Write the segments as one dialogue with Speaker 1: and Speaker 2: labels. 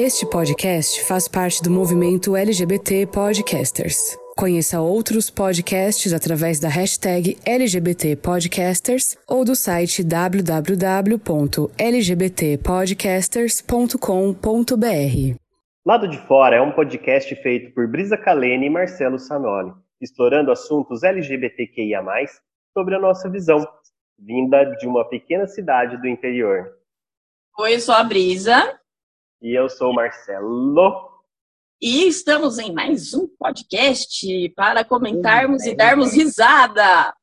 Speaker 1: Este podcast faz parte do movimento LGBT Podcasters. Conheça outros podcasts através da hashtag LGBT Podcasters ou do site www.lgbtpodcasters.com.br.
Speaker 2: Lado de Fora é um podcast feito por Brisa Kalene e Marcelo Sanoli, explorando assuntos LGBTQIA+, sobre a nossa visão, vinda de uma pequena cidade do interior.
Speaker 3: Oi, eu sou a Brisa.
Speaker 2: E eu sou o Marcelo.
Speaker 3: E estamos em mais um podcast para comentarmos e darmos risada.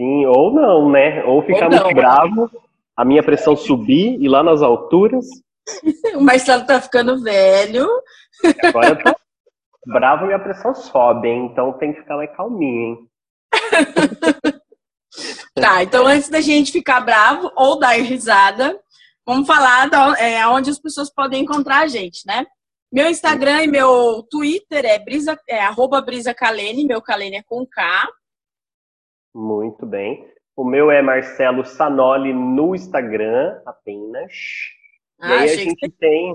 Speaker 2: Sim, ou não, né? Ou ficar ou muito bravo, a minha pressão subir e lá nas alturas.
Speaker 3: o Marcelo tá ficando velho.
Speaker 2: Agora eu tô bravo e minha pressão sobe, hein? Então tem que ficar mais calminho, hein?
Speaker 3: tá, então antes da gente ficar bravo ou dar risada, vamos falar da, é, onde as pessoas podem encontrar a gente, né? Meu Instagram e meu Twitter é, brisa, é arroba Brisa Kalene, meu Kalene é com K.
Speaker 2: Muito bem. O meu é Marcelo Sanoli no Instagram, apenas.
Speaker 3: Ah, e aí a gente que... tem.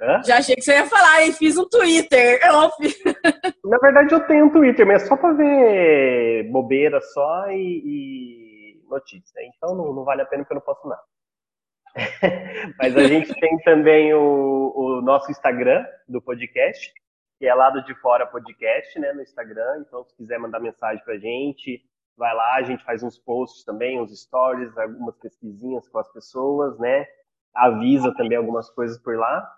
Speaker 3: Hã? Já achei que você ia falar e fiz um Twitter.
Speaker 2: Na verdade, eu tenho um Twitter, mas é só para ver bobeira só e, e notícia. Então não, não vale a pena porque eu não posso nada. Mas a gente tem também o, o, nosso Instagram do podcast, que é Lado de Fora Podcast, né, no Instagram. Então, se quiser mandar mensagem pra gente, vai lá, a gente faz uns posts também, uns stories, algumas pesquisinhas com as pessoas, né? Avisa também algumas coisas por lá.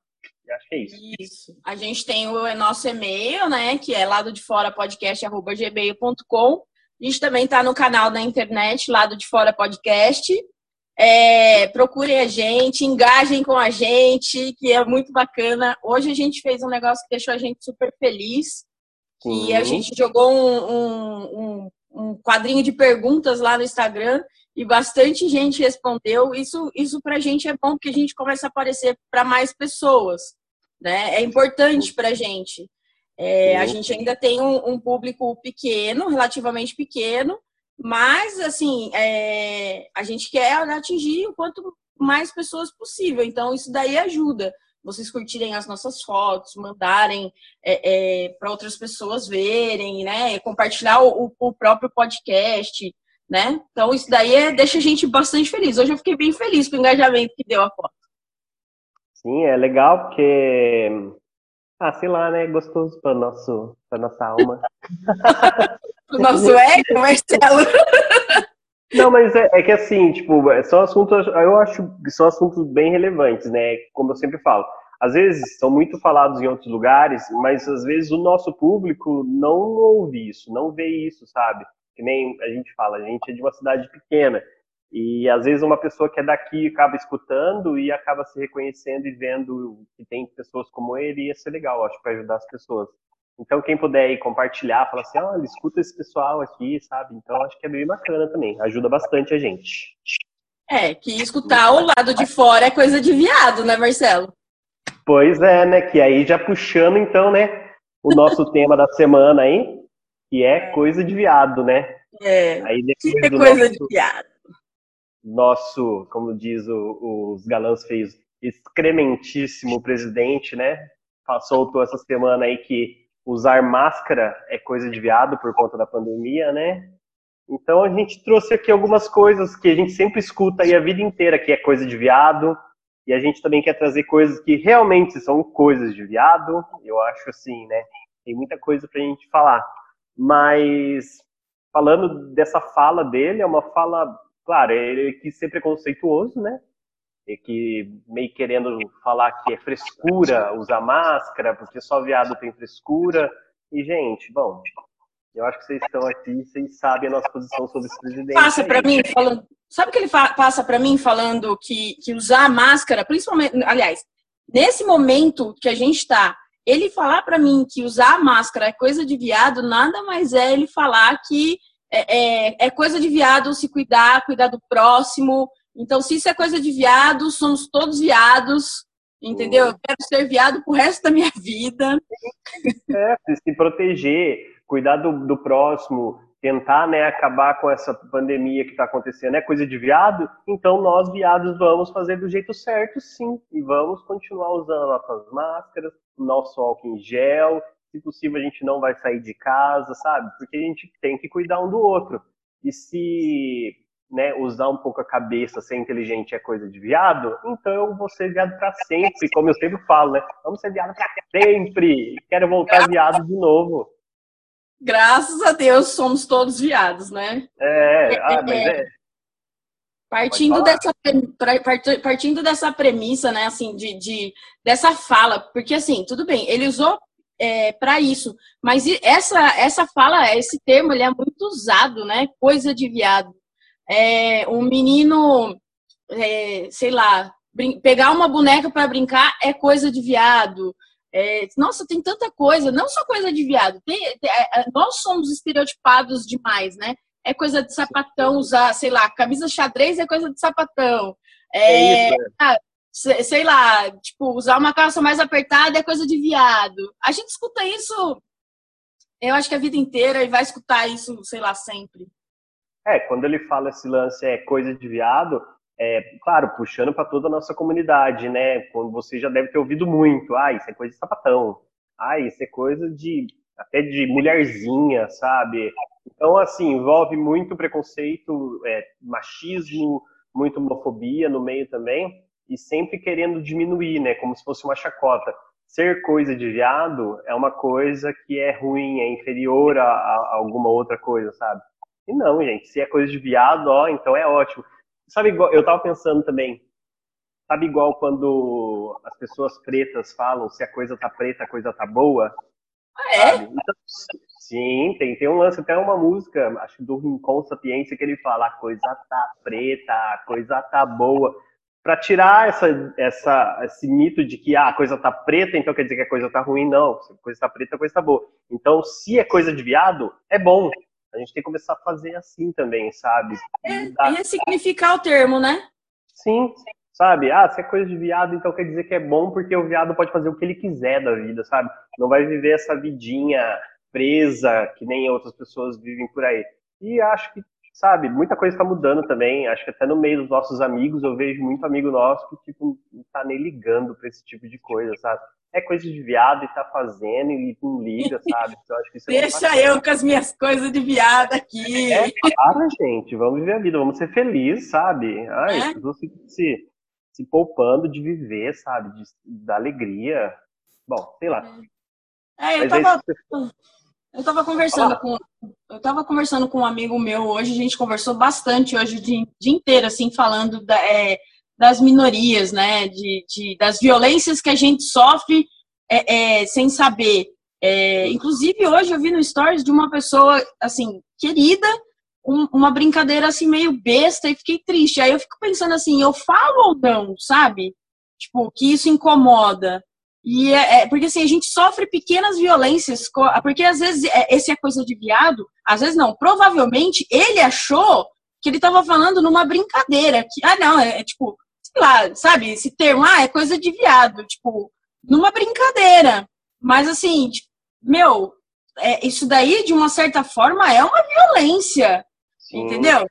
Speaker 2: E acho que é isso.
Speaker 3: Isso. A gente tem o nosso e-mail, né, que é lado de fora podcast@gmail.com. A gente também está no canal da internet, Lado de Fora Podcast. É, procurem a gente, engajem com a gente, que é muito bacana. Hoje a gente fez um negócio que deixou a gente super feliz. Uhum. E a gente jogou um, um, um, um, quadrinho de perguntas lá no Instagram e bastante gente respondeu. Isso, isso para a gente é bom porque a gente começa a aparecer para mais pessoas. Né? É importante para a gente. É, a gente ainda tem um público pequeno, relativamente pequeno, mas, assim, é, a gente quer atingir o quanto mais pessoas possível. Então, isso daí ajuda. Vocês curtirem as nossas fotos, mandarem é, é, para outras pessoas verem, né? Compartilhar o, o, próprio podcast, né? Então, isso daí é, deixa a gente bastante feliz. Hoje eu fiquei bem feliz com o engajamento que deu a foto.
Speaker 2: Sim, é legal porque ah, sei lá, né? Gostoso para nosso, para nossa alma.
Speaker 3: o nosso ego, Marcelo.
Speaker 2: Não, mas é, é, que assim, tipo, são assuntos, eu acho que são assuntos bem relevantes, né? Como eu sempre falo. Às vezes são muito falados em outros lugares, mas às vezes o nosso público não ouve isso, não vê isso, sabe? Que nem a gente fala, a gente é de uma cidade pequena. E às vezes uma pessoa que é daqui acaba escutando e acaba se reconhecendo e vendo que tem pessoas como ele, e ia ser legal, acho, para ajudar as pessoas. Então, quem puder aí compartilhar, fala assim, olha, escuta esse pessoal aqui, sabe? Então, acho que é bem bacana também, ajuda bastante a gente.
Speaker 3: É, que escutar o lado de fora é coisa de viado, né, Marcelo?
Speaker 2: Pois é, né? Que aí já puxando, então, né, o nosso tema da semana aí, que é coisa de viado, né?
Speaker 3: É, aí depois que é coisa nosso... de viado
Speaker 2: nosso, como diz o, os galãs fez, excrementíssimo presidente, né? Soltou essa semana aí que usar máscara é coisa de viado por conta da pandemia, né? Então a gente trouxe aqui algumas coisas que a gente sempre escuta aí a vida inteira, que é coisa de viado, e a gente também quer trazer coisas que realmente são coisas de viado. Eu acho assim, né? Tem muita coisa pra gente falar. Mas falando dessa fala dele, é uma fala claro, ele quis ser preconceituoso, né? E que meio querendo falar que é frescura usar máscara, porque só viado tem frescura. E, gente, bom, eu acho que vocês estão aqui, vocês sabem a nossa posição sobre esse presidente.
Speaker 3: Passa para mim falando. Sabe o que ele passa para mim falando que, que usar máscara, principalmente, aliás, nesse momento que a gente está, ele falar para mim que usar máscara é coisa de viado, nada mais é ele falar que é, é, é, coisa de viado se cuidar, cuidar do próximo. Então, se isso é coisa de viado, somos todos viados, entendeu? Eu quero ser viado pro resto da minha vida.
Speaker 2: É, se proteger, cuidar do, do próximo, tentar né, acabar com essa pandemia que está acontecendo é coisa de viado, então nós, viados, vamos fazer do jeito certo, sim, e vamos continuar usando nossas máscaras, nosso álcool em gel, se possível a gente não vai sair de casa, sabe? Porque a gente tem que cuidar um do outro. E se né, usar um pouco a cabeça, ser inteligente é coisa de viado, então eu vou ser viado para sempre, como eu sempre falo, né? Vamos ser viado para sempre. Quero voltar viado de novo.
Speaker 3: Graças a Deus somos todos viados, né?
Speaker 2: É, ah, mas é.
Speaker 3: Partindo dessa, partindo dessa premissa, né, assim, de, de, dessa fala, porque assim, tudo bem, ele usou é, para isso, mas essa, essa fala, esse termo, ele é muito usado, né, coisa de viado é, um menino, é, sei lá, pegar uma boneca para brincar é coisa de viado. É, nossa, tem tanta coisa, não só coisa de viado. Tem, tem, é, é, nós somos estereotipados demais, né? É coisa de sapatão usar, sei lá, camisa xadrez é coisa de sapatão. É, é isso, ah, sei lá, tipo, usar uma calça mais apertada é coisa de viado. A gente escuta isso, eu acho que a vida inteira e vai escutar isso, sei lá, sempre.
Speaker 2: É, quando ele fala esse lance é coisa de viado, é, claro, puxando para toda a nossa comunidade, né? Quando você já deve ter ouvido muito, ah, isso é coisa de sapatão, ah, isso é coisa de até de mulherzinha, sabe? Então, assim, envolve muito preconceito, é, machismo, muito homofobia no meio também, e sempre querendo diminuir, né? Como se fosse uma chacota. Ser coisa de viado é uma coisa que é ruim, é inferior a, a alguma outra coisa, sabe? E não, gente, se é coisa de viado, ó, então é ótimo. Sabe igual, eu tava pensando também, sabe igual quando as pessoas pretas falam se a coisa tá preta, a coisa tá boa?
Speaker 3: Ah, é? Então,
Speaker 2: sim, tem, tem um lance, até uma música, acho do Rincon Sapiência, que ele fala, a coisa tá preta, a coisa tá boa. Para tirar essa, essa, esse mito de que ah, a coisa tá preta, então quer dizer que a coisa tá ruim, não. Se a coisa tá preta, a coisa tá boa. Então, se é coisa de viado, é bom. A gente tem que começar a fazer assim também, sabe?
Speaker 3: É, é ressignificar o termo, né?
Speaker 2: Sim, sabe? Ah, se é coisa de viado, então quer dizer que é bom porque o viado pode fazer o que ele quiser da vida, sabe? Não vai viver essa vidinha presa que nem outras pessoas vivem por aí. E acho que, sabe, muita coisa está mudando também. Acho que até no meio dos nossos amigos eu vejo muito amigo nosso que, tipo, não tá nem ligando para esse tipo de coisa, sabe? é coisa de viado e tá fazendo e não liga, sabe? Então, acho que isso
Speaker 3: é Deixa eu com as minhas coisas de viado aqui.
Speaker 2: É, para, gente, vamos viver a vida, vamos ser felizes, sabe? Ai, é? se, se, se poupando de viver, sabe? De, da alegria. Bom, sei lá.
Speaker 3: É, eu tava, eu tava conversando com. Eu tava conversando com um amigo meu hoje, a gente conversou bastante hoje o dia, dia inteiro, assim, falando da. É, das minorias, né? De, de, das violências que a gente sofre é, é, sem saber. É, inclusive, hoje eu vi no Stories de uma pessoa, assim, querida, um, uma brincadeira, assim, meio besta e fiquei triste. Aí eu fico pensando assim, eu falo ou não, sabe? Tipo, que isso incomoda. E é, é, porque assim, a gente sofre pequenas violências, porque às vezes é, esse é coisa de viado, às vezes não, provavelmente ele achou que ele estava falando numa brincadeira, que, ah não, é, é tipo, lá, sabe? Esse termo, ah, é coisa de viado, tipo, numa brincadeira. Mas assim, tipo, meu, é, isso daí, de uma certa forma, é uma violência. Sim. Entendeu?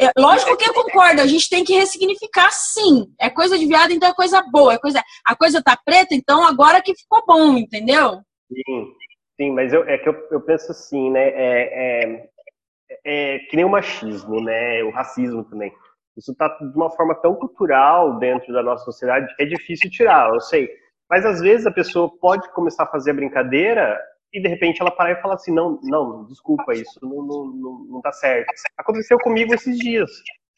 Speaker 3: É, lógico que eu concordo, a gente tem que ressignificar sim. É coisa de viado, então é coisa boa. É coisa, a coisa tá preta, então agora que ficou bom, entendeu?
Speaker 2: Sim, sim, mas eu, é que eu, eu penso assim, né? É, é, é que nem o machismo, né? O racismo também. Isso está de uma forma tão cultural dentro da nossa sociedade que é difícil tirar, eu sei. Mas às vezes a pessoa pode começar a fazer a brincadeira e de repente ela parar e falar assim, não, não, desculpa, isso não, não, não, não tá certo. Aconteceu comigo esses dias.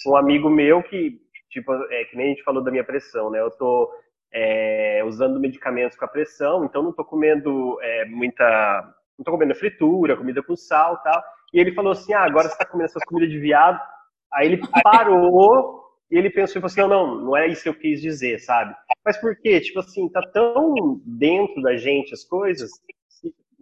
Speaker 2: Um amigo meu que, tipo, é que nem a gente falou da minha pressão, né? Eu tô é, usando medicamentos com a pressão, então não tô comendo é, muita, não tô comendo fritura, comida com sal tal. E ele falou assim, ah, agora você tá comendo essas comidas de viado, Aí ele parou e ele pensou e falou assim, não, não é isso que eu quis dizer, sabe? Mas por quê? Tipo assim, tá tão dentro da gente as coisas.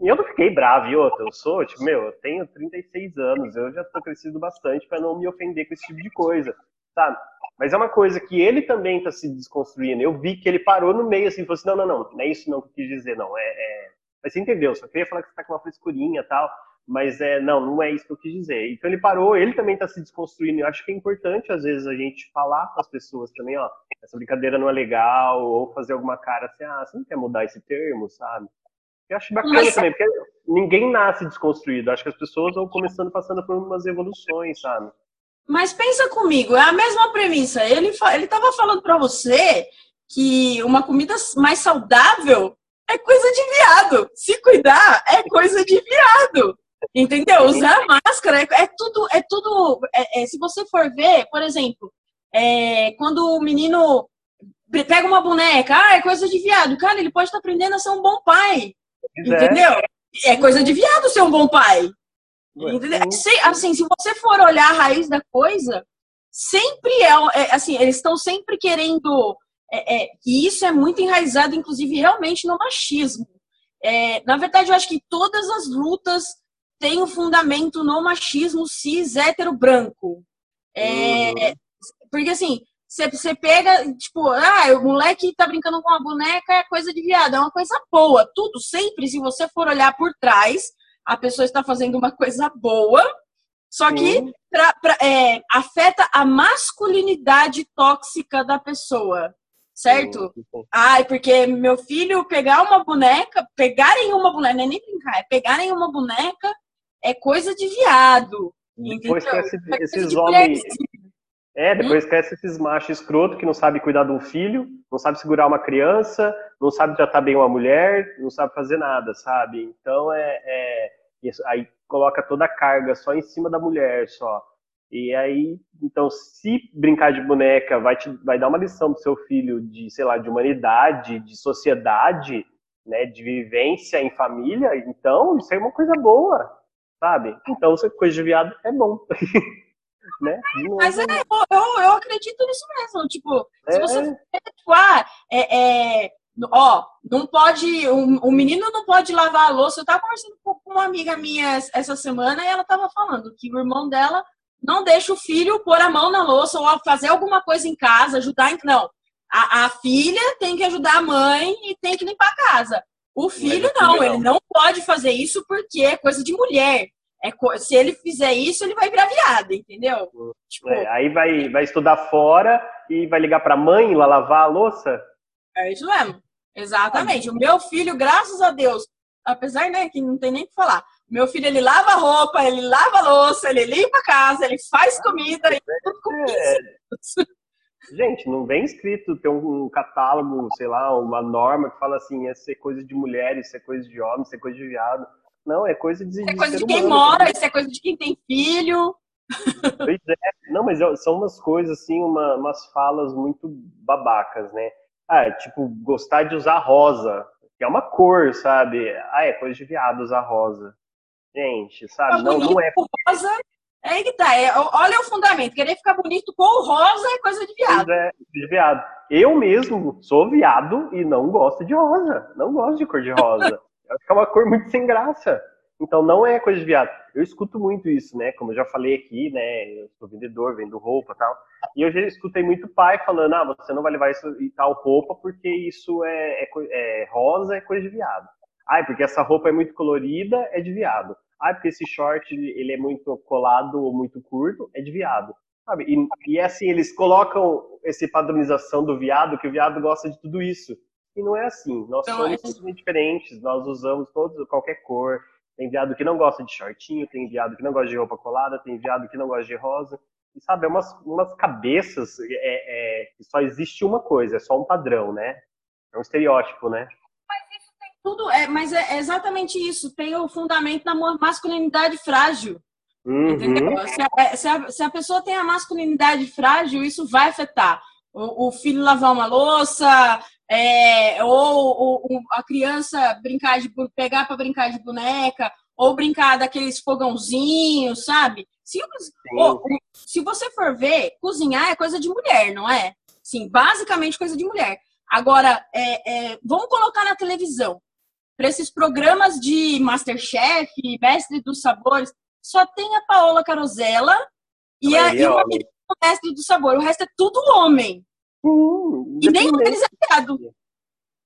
Speaker 2: E eu não fiquei bravo, e outra, eu sou, tipo, meu, eu tenho 36 anos, eu já tô crescido bastante para não me ofender com esse tipo de coisa, sabe? Mas é uma coisa que ele também tá se desconstruindo. Eu vi que ele parou no meio assim, falou assim, não, não, não, não é isso não que eu quis dizer, não, é... é... Mas você entendeu, só queria falar que você tá com uma frescurinha e tal. Mas é, não, não é isso que eu quis dizer. Então ele parou, ele também está se desconstruindo. Eu acho que é importante, às vezes, a gente falar com as pessoas também, ó, essa brincadeira não é legal, ou fazer alguma cara assim, ah, você não quer mudar esse termo, sabe? Eu acho bacana Mas... também, porque ninguém nasce desconstruído. Acho que as pessoas vão começando passando por umas evoluções, sabe?
Speaker 3: Mas pensa comigo, é a mesma premissa. Ele ele estava falando para você que uma comida mais saudável é coisa de viado. Se cuidar é coisa de viado. Entendeu? Usar máscara é, é tudo, é tudo. É, é, se você for ver, por exemplo, é, quando o menino pega uma boneca, ah, é coisa de viado. Cara, ele pode estar aprendendo a ser um bom pai. Entendeu? É coisa de viado ser um bom pai. Entendeu? Assim, se você for olhar a raiz da coisa, sempre é, é assim, eles estão sempre querendo. É, é, e isso é muito enraizado, inclusive, realmente no machismo. É, na verdade, eu acho que todas as lutas têm um fundamento no machismo cis hétero branco. É, uhum. Porque assim, você pega, tipo, ah, o moleque tá brincando com uma boneca, é coisa de viado, é uma coisa boa. Tudo sempre, se você for olhar por trás, a pessoa está fazendo uma coisa boa, só que pra, pra, é, afeta a masculinidade tóxica da pessoa, certo? Sim. Ai, porque meu filho pegar uma boneca, pegarem uma boneca, não é nem brincar, é pegarem uma boneca é coisa de viado.
Speaker 2: Depois esse, é esses homens. É, depois hum? cresce esses machos escroto que não sabe cuidar de um filho, não sabe segurar uma criança, não sabe tratar bem uma mulher, não sabe fazer nada, sabe? Então é, é isso, aí coloca toda a carga só em cima da mulher só. E aí, então, se brincar de boneca vai te vai dar uma lição pro seu filho de, sei lá, de humanidade, de sociedade, né, de vivência em família, então isso é uma coisa boa, sabe? Então, coisa de viado é bom. né?
Speaker 3: Mas é, eu, eu acredito nisso mesmo. Tipo, é. se você tipo, ah, é, é, ó, não pode, o, o, menino não pode lavar a louça. Eu tava conversando com uma amiga minha essa semana e ela tava falando que o irmão dela não deixa o filho pôr a mão na louça ou fazer alguma coisa em casa, ajudar em. Não. A, a filha tem que ajudar a mãe e tem que limpar a casa. O filho não, ele não pode fazer isso porque é coisa de mulher. É, se ele fizer isso, ele vai virar viado, entendeu?
Speaker 2: Tipo, é, aí vai, vai estudar fora e vai ligar pra mãe lá lavar a louça?
Speaker 3: É isso mesmo. Exatamente. O meu filho, graças a Deus, apesar, né, que não tem nem o que falar. Meu filho, ele lava roupa, ele lava louça, ele limpa a casa, ele faz comida, e tudo com é.
Speaker 2: Gente, não vem escrito, tem um catálogo, sei lá, uma norma que fala assim, é coisa de mulher, isso é coisa de homem, isso é coisa de viado. Não, é coisa de.
Speaker 3: Isso é coisa de, quem humano, mora, isso é coisa de quem tem filho.
Speaker 2: Pois é. Não, mas são umas coisas, assim, uma, umas falas muito babacas, né? Ah, tipo, gostar de usar rosa, que é uma cor, sabe? Ah, é coisa de viado usar rosa. Gente, sabe? Não, não é.
Speaker 3: Rosa é que tá. É, olha o fundamento. Querer ficar bonito com rosa é coisa de viado.
Speaker 2: É, de viado. Eu mesmo sou viado e não gosto de rosa. Não gosto de cor de rosa. Acho que é uma cor muito sem graça. Então não é coisa de viado. Eu escuto muito isso, né? Como eu já falei aqui, né? Eu sou vendedor, vendo roupa tal. E eu já escutei muito pai falando: ah, você não vai levar isso e tal roupa porque isso é, é, é rosa, é coisa de viado. Ah, porque essa roupa é muito colorida, é de viado. Ah, porque esse short ele é muito colado ou muito curto, é de viado. Sabe? E, e é assim, eles colocam essa padronização do viado, que o viado gosta de tudo isso. E não é assim. Nós então, somos é... totalmente diferentes. Nós usamos todos qualquer cor. Tem viado que não gosta de shortinho, tem viado que não gosta de roupa colada, tem viado que não gosta de rosa. E sabe, é umas, umas cabeças é, é, que só existe uma coisa, é só um padrão, né? É um estereótipo, né?
Speaker 3: Mas isso tem tudo, é, mas é exatamente isso. Tem o fundamento na masculinidade frágil. Uhum. Entendeu? Se a, se, a, se a pessoa tem a masculinidade frágil, isso vai afetar. O, o filho lavar uma louça, é, ou, ou, a criança brincar de pegar para brincar de boneca, ou brincar daqueles fogãozinhos, sabe? Se, ou, se você for ver, cozinhar é coisa de mulher, não é? Sim, basicamente coisa de mulher. Agora, é, é, vamos colocar na televisão. Para esses programas de Masterchef, Mestre dos Sabores, só tem a Paola Carosella e, a, e o Mestre do Sabor. O resto é tudo homem. Hum, e nem eles é
Speaker 2: viado.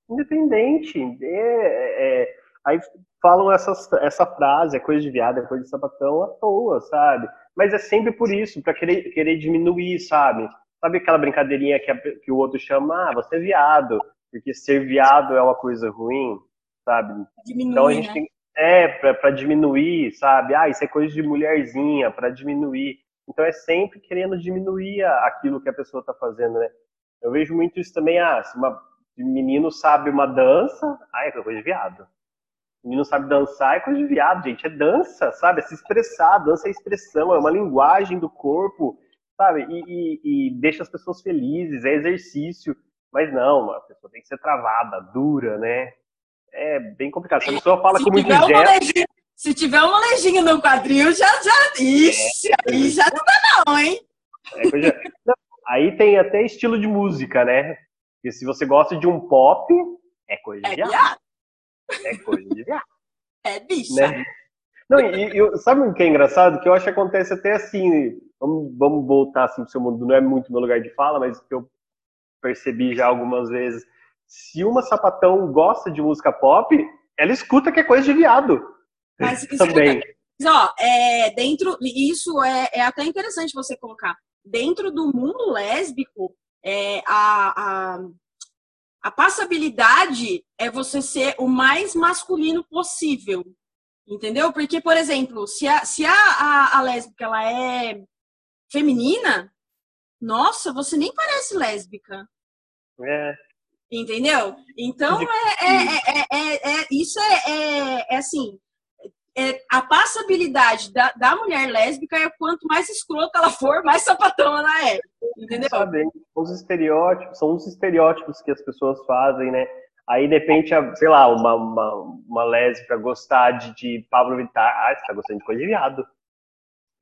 Speaker 2: Independente. É, é, aí falam essas, essa frase, é coisa de viado, é coisa de sapatão à toa, sabe? Mas é sempre por isso, para querer, querer diminuir, sabe? Sabe aquela brincadeirinha que, a, que o outro chama, ah, você é viado, porque ser viado é uma coisa ruim, sabe?
Speaker 3: Diminuir,
Speaker 2: então a gente
Speaker 3: né?
Speaker 2: tem, é, para diminuir, sabe? Ah, isso é coisa de mulherzinha, para diminuir. Então é sempre querendo diminuir aquilo que a pessoa está fazendo, né? Eu vejo muito isso também, ah, se uma se menino sabe uma dança, ah, é coisa de viado. O menino sabe dançar, é coisa de viado, gente. É dança, sabe? É se expressar. Dança é expressão, é uma linguagem do corpo, sabe? E, e, e deixa as pessoas felizes, é exercício. Mas não, a pessoa tem que ser travada, dura, né? É bem complicado. Se a pessoa fala
Speaker 3: se
Speaker 2: com muito gesto,
Speaker 3: Se tiver uma leginha no quadril, já, já. Ixi, aí já não dá, não, hein?
Speaker 2: é coisa... não, aí tem até estilo de música, né? Porque se você gosta de um pop, é coisa de
Speaker 3: É
Speaker 2: viado. É coisa de viado.
Speaker 3: é bicha.
Speaker 2: né? Não, e, sabe o que é engraçado? Que eu acho que acontece até assim. Vamos, vamos voltar assim pro seu mundo. Não é muito meu lugar de fala, mas que eu percebi já algumas vezes. Se uma sapatão gosta de música pop, ela escuta que é coisa de viado.
Speaker 3: Mas escuta,
Speaker 2: Também.
Speaker 3: Mas, ó, é, dentro, isso é, é até interessante você colocar. Dentro do mundo lésbico, é, a, a, a passabilidade é você ser o mais masculino possível. Entendeu? Porque, por exemplo, se a, se a, a, a lésbica ela é feminina, nossa, você nem parece lésbica.
Speaker 2: É,
Speaker 3: Entendeu? Então, é, é, é, é, é- isso é, é, é assim, é, a passabilidade da, da mulher lésbica é quanto mais escrota ela for, mais sapatão ela é. Entendeu?
Speaker 2: sabe? Os estereótipos, são os estereótipos que as pessoas fazem, né? Aí, de repente, a- sei lá, uma, uma, uma lésbica gostar de, de Pablo Vittar. Ah, você tá gostando de coisa de viado.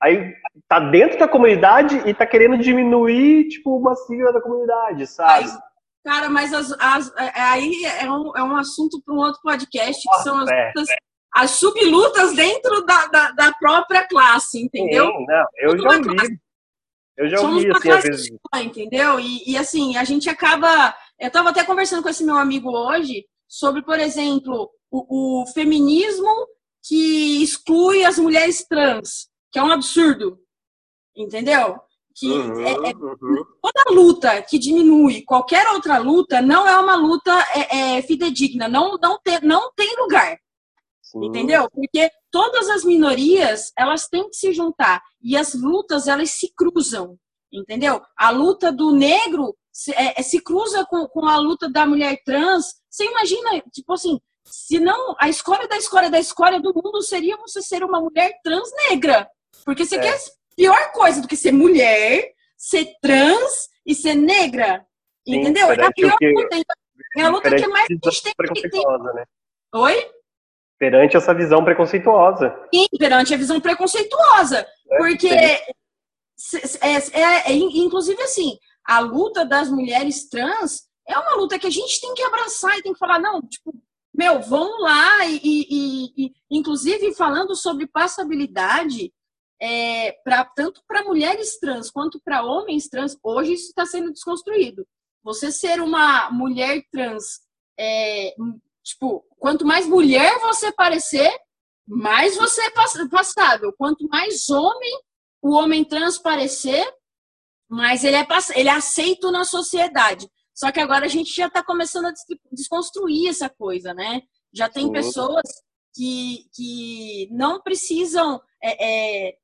Speaker 2: Aí tá dentro da comunidade e tá querendo diminuir, tipo, uma sigla da comunidade, sabe?
Speaker 3: Mas, cara, mas as, as- é- aí é um, é um assunto para um outro podcast, que são as,
Speaker 2: É.
Speaker 3: lutas- as sublutas dentro da, da, da própria classe, entendeu?
Speaker 2: Sim, não, eu já ouvi.
Speaker 3: classe.
Speaker 2: Eu já
Speaker 3: Somos
Speaker 2: ouvi,
Speaker 3: uma
Speaker 2: assim, às
Speaker 3: classe
Speaker 2: vezes.
Speaker 3: só, entendeu? E, e, assim, a gente acaba. Eu estava até conversando com esse meu amigo hoje sobre, por exemplo, o, o feminismo que exclui as mulheres trans, que é um absurdo, entendeu? Que
Speaker 2: Uhum,
Speaker 3: é- é-
Speaker 2: uhum.
Speaker 3: toda luta que diminui qualquer outra luta não é uma luta é, é, fidedigna, não, não, tem, não tem lugar.
Speaker 2: Sim.
Speaker 3: Entendeu? Porque todas as minorias, elas têm que se juntar. E as lutas, elas se cruzam. Entendeu? A luta do negro se, é, é, se cruza com, com a luta da mulher trans. Você imagina, tipo assim, se não, a escolha da escolha da escolha do mundo seria você ser uma mulher trans negra. Porque você
Speaker 2: É.
Speaker 3: quer pior coisa do que ser mulher, ser trans e ser negra.
Speaker 2: Sim,
Speaker 3: Entendeu? É a pior
Speaker 2: que-
Speaker 3: luta. É a luta que mais a gente tem que
Speaker 2: preconceituosa, né?
Speaker 3: Oi?
Speaker 2: Perante essa visão preconceituosa.
Speaker 3: Sim, perante a visão preconceituosa.
Speaker 2: É,
Speaker 3: Porque, é, é- é- inclusive, assim, a luta das mulheres trans é uma luta que a gente tem que abraçar e tem que falar, não, tipo, meu, vamos lá. E, e- e- e, inclusive, falando sobre passabilidade, é, pra, tanto para mulheres trans quanto para homens trans, hoje isso está sendo desconstruído. Você ser uma mulher trans, é, tipo, quanto mais mulher você parecer, mais você é pass- passável. Quanto mais homem o homem trans parecer, mais ele é, ele é aceito na sociedade. Só que agora a gente já está começando a des- desconstruir essa coisa, né? Já tem
Speaker 2: Sim.
Speaker 3: pessoas que, que não precisam. é, é,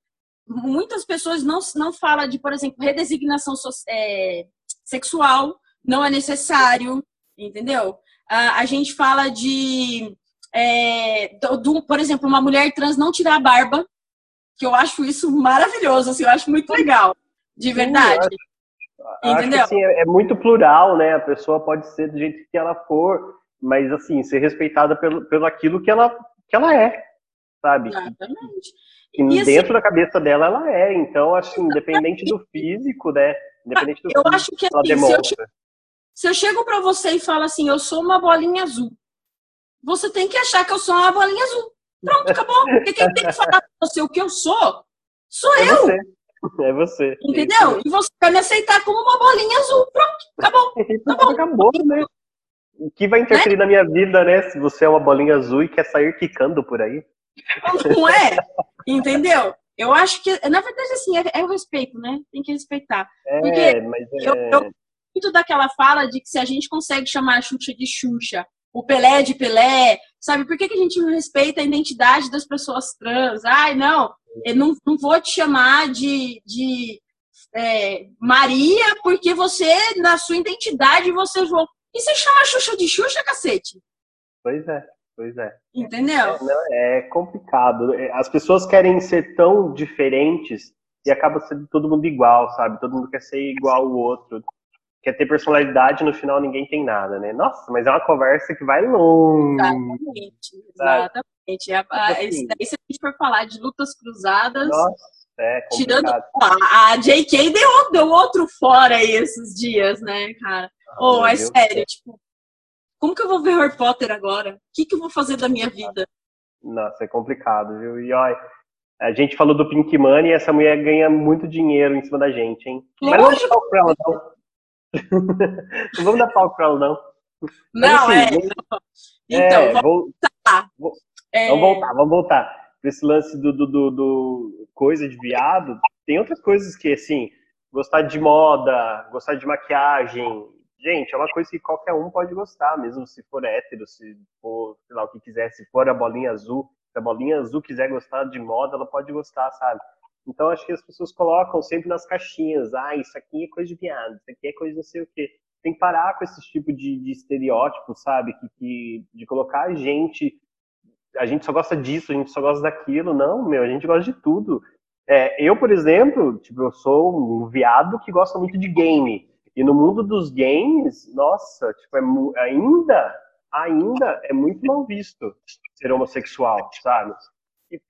Speaker 3: muitas pessoas não, não falam de, por exemplo, redesignação so- é, sexual, não é necessário, entendeu? A, a gente fala de, é, do- do- por exemplo, uma mulher trans não tirar a barba, que eu acho isso maravilhoso, assim, eu acho muito legal, de verdade.
Speaker 2: Acho
Speaker 3: Entendeu?
Speaker 2: que assim, é, é muito plural, né? A pessoa pode ser do jeito que ela for, mas assim, ser respeitada pelo, pelo aquilo que ela, que ela é, sabe?
Speaker 3: Exatamente.
Speaker 2: E
Speaker 3: E, assim,
Speaker 2: dentro da cabeça dela, ela é. Então, assim, independente do físico, né? Independente do
Speaker 3: eu
Speaker 2: físico,
Speaker 3: acho que
Speaker 2: ela
Speaker 3: assim, se eu,
Speaker 2: demonstra.
Speaker 3: Se eu chego pra você e falo assim, eu sou uma bolinha azul, você tem que achar que eu sou uma bolinha azul. Pronto, acabou. Porque quem tem que falar pra você o que eu sou, sou
Speaker 2: É
Speaker 3: eu,
Speaker 2: você. É você.
Speaker 3: entendeu? E você vai me aceitar como uma bolinha azul. Pronto, acabou.
Speaker 2: E pronto, acabou, né? O que vai interferir né? na minha vida, né? Se você é uma bolinha azul e quer sair quicando por aí.
Speaker 3: Não é? Entendeu? Eu acho que, na verdade, assim, é, é o respeito, né? Tem que respeitar.
Speaker 2: É, Porque mas é...
Speaker 3: eu, eu muito daquela fala de que se a gente consegue chamar a Xuxa de Xuxa, o Pelé de Pelé, sabe? Por que, que a gente não respeita a identidade das pessoas trans? Ai, não, eu não, não vou te chamar de, de é, Maria porque você, na sua identidade, você João. E você chama a Xuxa de Xuxa, cacete?
Speaker 2: Pois é, pois é.
Speaker 3: Entendeu?
Speaker 2: É, é complicado. É, as pessoas querem ser tão diferentes e acaba sendo todo mundo igual, sabe? Todo mundo quer ser igual ao outro quer ter personalidade, no final ninguém tem nada, né? Nossa, mas é uma conversa que vai longe.
Speaker 3: Exatamente, exatamente. A, a, assim, se a gente for falar de lutas cruzadas.
Speaker 2: Nossa, é
Speaker 3: tirando a, a JK deu, deu outro fora aí esses dias, né, cara? Ah, oh, é Deus sério, Deus. tipo, como que eu vou ver Harry Potter agora? O que, que eu vou fazer da minha vida?
Speaker 2: Nossa, é complicado, viu? E olha, a gente falou do Pink Money e essa mulher ganha muito dinheiro em cima da gente, hein?
Speaker 3: Lógico.
Speaker 2: Mas não ela, não não vamos dar palco para ela, não.
Speaker 3: Não, Mas, é.
Speaker 2: Vamos, então, é, vamos voltar. É... Vamos voltar, vamos voltar. Esse lance do, do, do, do, coisa de viado, tem outras coisas que, assim, gostar de moda, gostar de maquiagem. Gente, é uma coisa que qualquer um pode gostar, mesmo se for hétero, se for, sei lá, o que quiser, se for a bolinha azul. Se a bolinha azul quiser gostar de moda, ela pode gostar, sabe? Então, acho que as pessoas colocam sempre nas caixinhas. Ah, isso aqui é coisa de viado, isso aqui é coisa não sei o quê. Tem que parar com esse tipo de, de estereótipo, sabe? Que, que, de colocar a gente. A gente só gosta disso, a gente só gosta daquilo. Não, meu, a gente gosta de tudo. É, eu, por exemplo, tipo, eu sou um viado que gosta muito de game. E no mundo dos games, nossa, tipo, é, ainda, ainda é muito mal visto ser homossexual, sabe?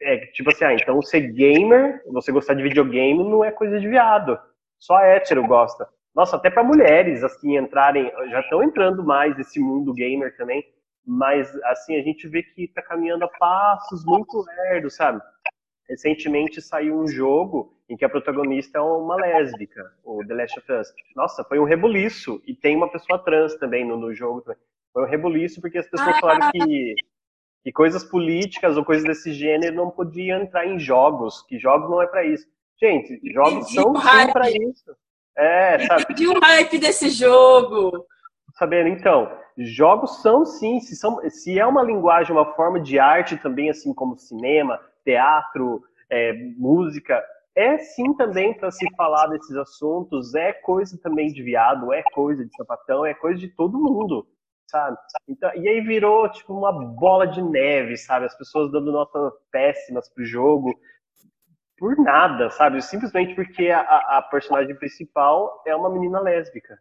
Speaker 2: É, tipo assim, ah, então ser gamer, você gostar de videogame não é coisa de viado. Só hétero gosta. Nossa, até para mulheres, assim, entrarem, já estão entrando mais nesse mundo gamer também, mas, assim, a gente vê que tá caminhando a passos muito lerdos, sabe? Recentemente saiu um jogo em que a protagonista é uma lésbica, o The Last of Us. Nossa, foi um rebuliço. E tem uma pessoa trans também no, no jogo. Também. Foi um rebuliço porque as pessoas falaram que que coisas políticas ou coisas desse gênero não podiam entrar em jogos, que jogos não é para isso. Gente, jogos são sim para isso. É,
Speaker 3: sabe? Entendi o hype desse jogo.
Speaker 2: Sabendo, então, jogos são sim, se, são, se é uma linguagem, uma forma de arte também, assim como cinema, teatro, é, música, é sim também para se falar desses assuntos, é coisa também de viado, é coisa de sapatão, é coisa de todo mundo sabe? Então, e aí virou tipo uma bola de neve, sabe? As pessoas dando notas péssimas pro jogo por nada, sabe? Simplesmente porque a, a personagem principal é uma menina lésbica.